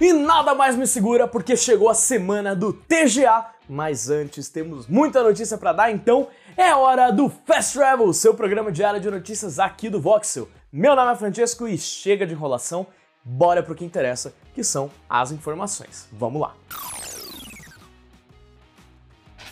E nada mais me segura porque chegou a semana do TGA, mas antes temos muita notícia para dar, então é hora do Fast Travel, seu programa diário de notícias aqui do Voxel. Meu nome é Francesco e chega de enrolação, bora pro que interessa, que são as informações. Vamos lá.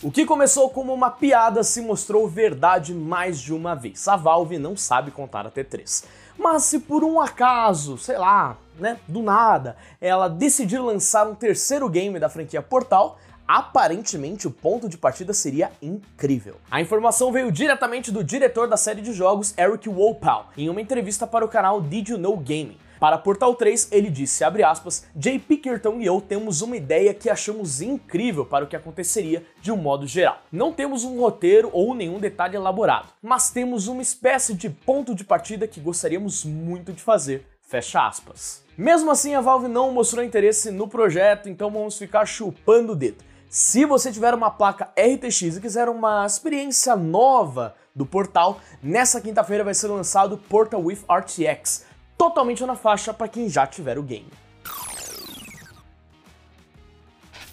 O que começou como uma piada se mostrou verdade mais de uma vez. A Valve não sabe contar até três. Mas se por um acaso, sei lá, né, do nada, ela decidir lançar um terceiro game da franquia Portal, aparentemente o ponto de partida seria incrível. A informação veio diretamente do diretor da série de jogos, Eric Wolpal, em uma entrevista para o canal Did You Know Gaming. Para Portal 3, ele disse, abre aspas, Jay Pickerton e eu temos uma ideia que achamos incrível para o que aconteceria de um modo geral. Não temos um roteiro ou nenhum detalhe elaborado, mas temos uma espécie de ponto de partida que gostaríamos muito de fazer. Fecha aspas. Mesmo assim, a Valve não mostrou interesse no projeto, então vamos ficar chupando o dedo. Se você tiver uma placa RTX e quiser uma experiência nova do Portal, nessa quinta-feira vai ser lançado Portal with RTX, totalmente na faixa para quem já tiver o game.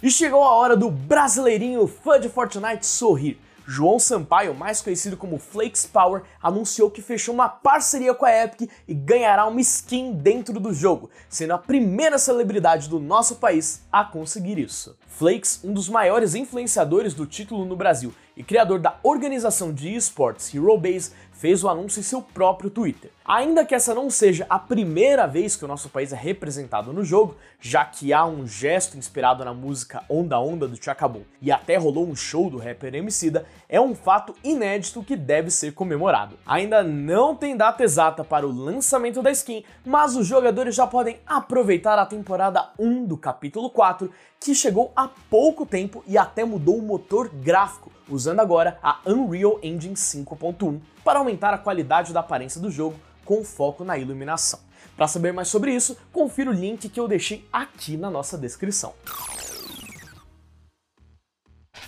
E chegou a hora do brasileirinho fã de Fortnite sorrir. João Sampaio, mais conhecido como Flakes Power, anunciou que fechou uma parceria com a Epic e ganhará uma skin dentro do jogo, sendo a primeira celebridade do nosso país a conseguir isso. Flakes, um dos maiores influenciadores do título no Brasil e criador da organização de esportes HeroBase, fez o anúncio em seu próprio Twitter. Ainda que essa não seja a primeira vez que o nosso país é representado no jogo, já que há um gesto inspirado na música Onda Onda do Chacabum e até rolou um show do rapper Emicida, é um fato inédito que deve ser comemorado. Ainda não tem data exata para o lançamento da skin, mas os jogadores já podem aproveitar a temporada 1 do capítulo 4, que chegou há pouco tempo e até mudou o motor gráfico usando agora a Unreal Engine 5.1 para aumentar a qualidade da aparência do jogo com foco na iluminação. Para saber mais sobre isso, confira o link que eu deixei aqui na nossa descrição.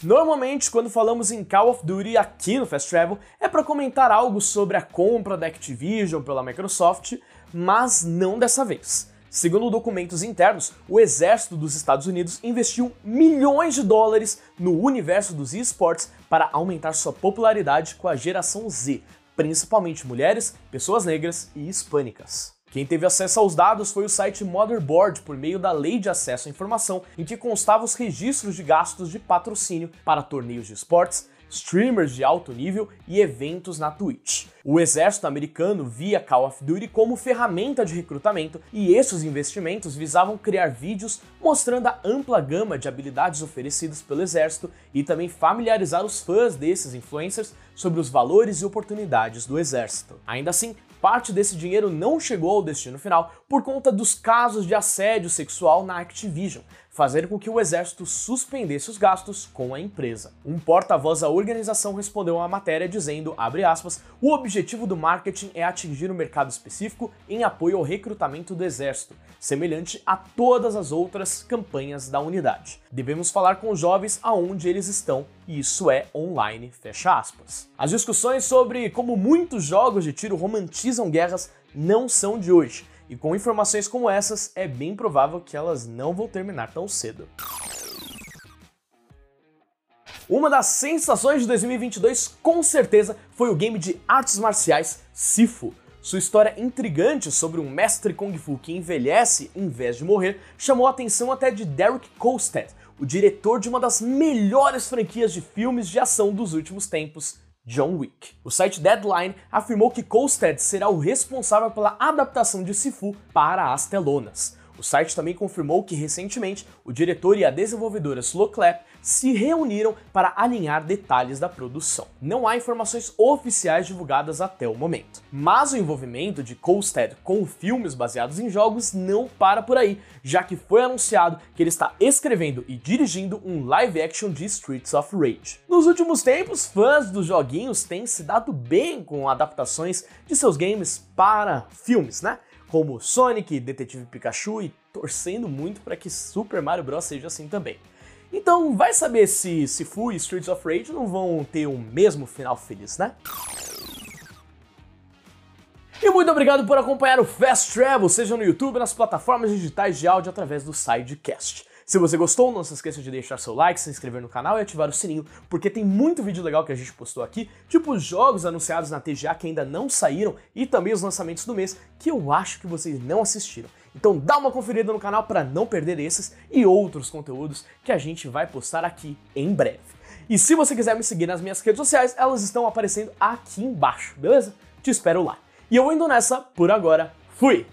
Normalmente, quando falamos em Call of Duty aqui no Fast Travel, é para comentar algo sobre a compra da Activision pela Microsoft, mas não dessa vez. Segundo documentos internos, o exército dos Estados Unidos investiu milhões de dólares no universo dos esportes para aumentar sua popularidade com a geração Z, principalmente mulheres, pessoas negras e hispânicas. Quem teve acesso aos dados foi o site Motherboard por meio da Lei de Acesso à Informação, em que constavam os registros de gastos de patrocínio para torneios de esportes, streamers de alto nível e eventos na Twitch. O exército americano via Call of Duty como ferramenta de recrutamento e esses investimentos visavam criar vídeos mostrando a ampla gama de habilidades oferecidas pelo exército e também familiarizar os fãs desses influencers sobre os valores e oportunidades do exército. Ainda assim, parte desse dinheiro não chegou ao destino final por conta dos casos de assédio sexual na Activision, fazendo com que o exército suspendesse os gastos com a empresa. Um porta-voz da organização respondeu à matéria dizendo, aspas, o objetivo do marketing é atingir um mercado específico em apoio ao recrutamento do exército, semelhante a todas as outras campanhas da unidade. Devemos falar com os jovens aonde eles estão, e isso é online, fecha aspas. As discussões sobre como muitos jogos de tiro romantizam guerras não são de hoje e com informações como essas, é bem provável que elas não vão terminar tão cedo. Uma das sensações de 2022, com certeza, foi o game de artes marciais Sifu. Sua história intrigante sobre um mestre Kung Fu que envelhece em vez de morrer chamou a atenção até de Derek Kolstad, o diretor de uma das melhores franquias de filmes de ação dos últimos tempos, John Wick. O site Deadline afirmou que Kolstad será o responsável pela adaptação de Sifu para as telonas. O site também confirmou que recentemente o diretor e a desenvolvedora Slow Clap se reuniram para alinhar detalhes da produção. Não há informações oficiais divulgadas até o momento. Mas o envolvimento de Kolstad com filmes baseados em jogos não para por aí, já que foi anunciado que ele está escrevendo e dirigindo um live action de Streets of Rage. Nos últimos tempos, fãs dos joguinhos têm se dado bem com adaptações de seus games para filmes, né? Como Sonic, Detetive Pikachu e torcendo muito para que Super Mario Bros seja assim também. Então, vai saber se Sifu e Streets of Rage não vão ter o mesmo final feliz, né? E muito obrigado por acompanhar o Fast Travel, seja no YouTube, nas plataformas digitais de áudio através do Sidecast. Se você gostou, não se esqueça de deixar seu like, se inscrever no canal e ativar o sininho, porque tem muito vídeo legal que a gente postou aqui, tipo os jogos anunciados na TGA que ainda não saíram e também os lançamentos do mês que eu acho que vocês não assistiram. Então dá uma conferida no canal para não perder esses e outros conteúdos que a gente vai postar aqui em breve. E se você quiser me seguir nas minhas redes sociais, elas estão aparecendo aqui embaixo, beleza? Te espero lá. E eu indo nessa, por agora, fui!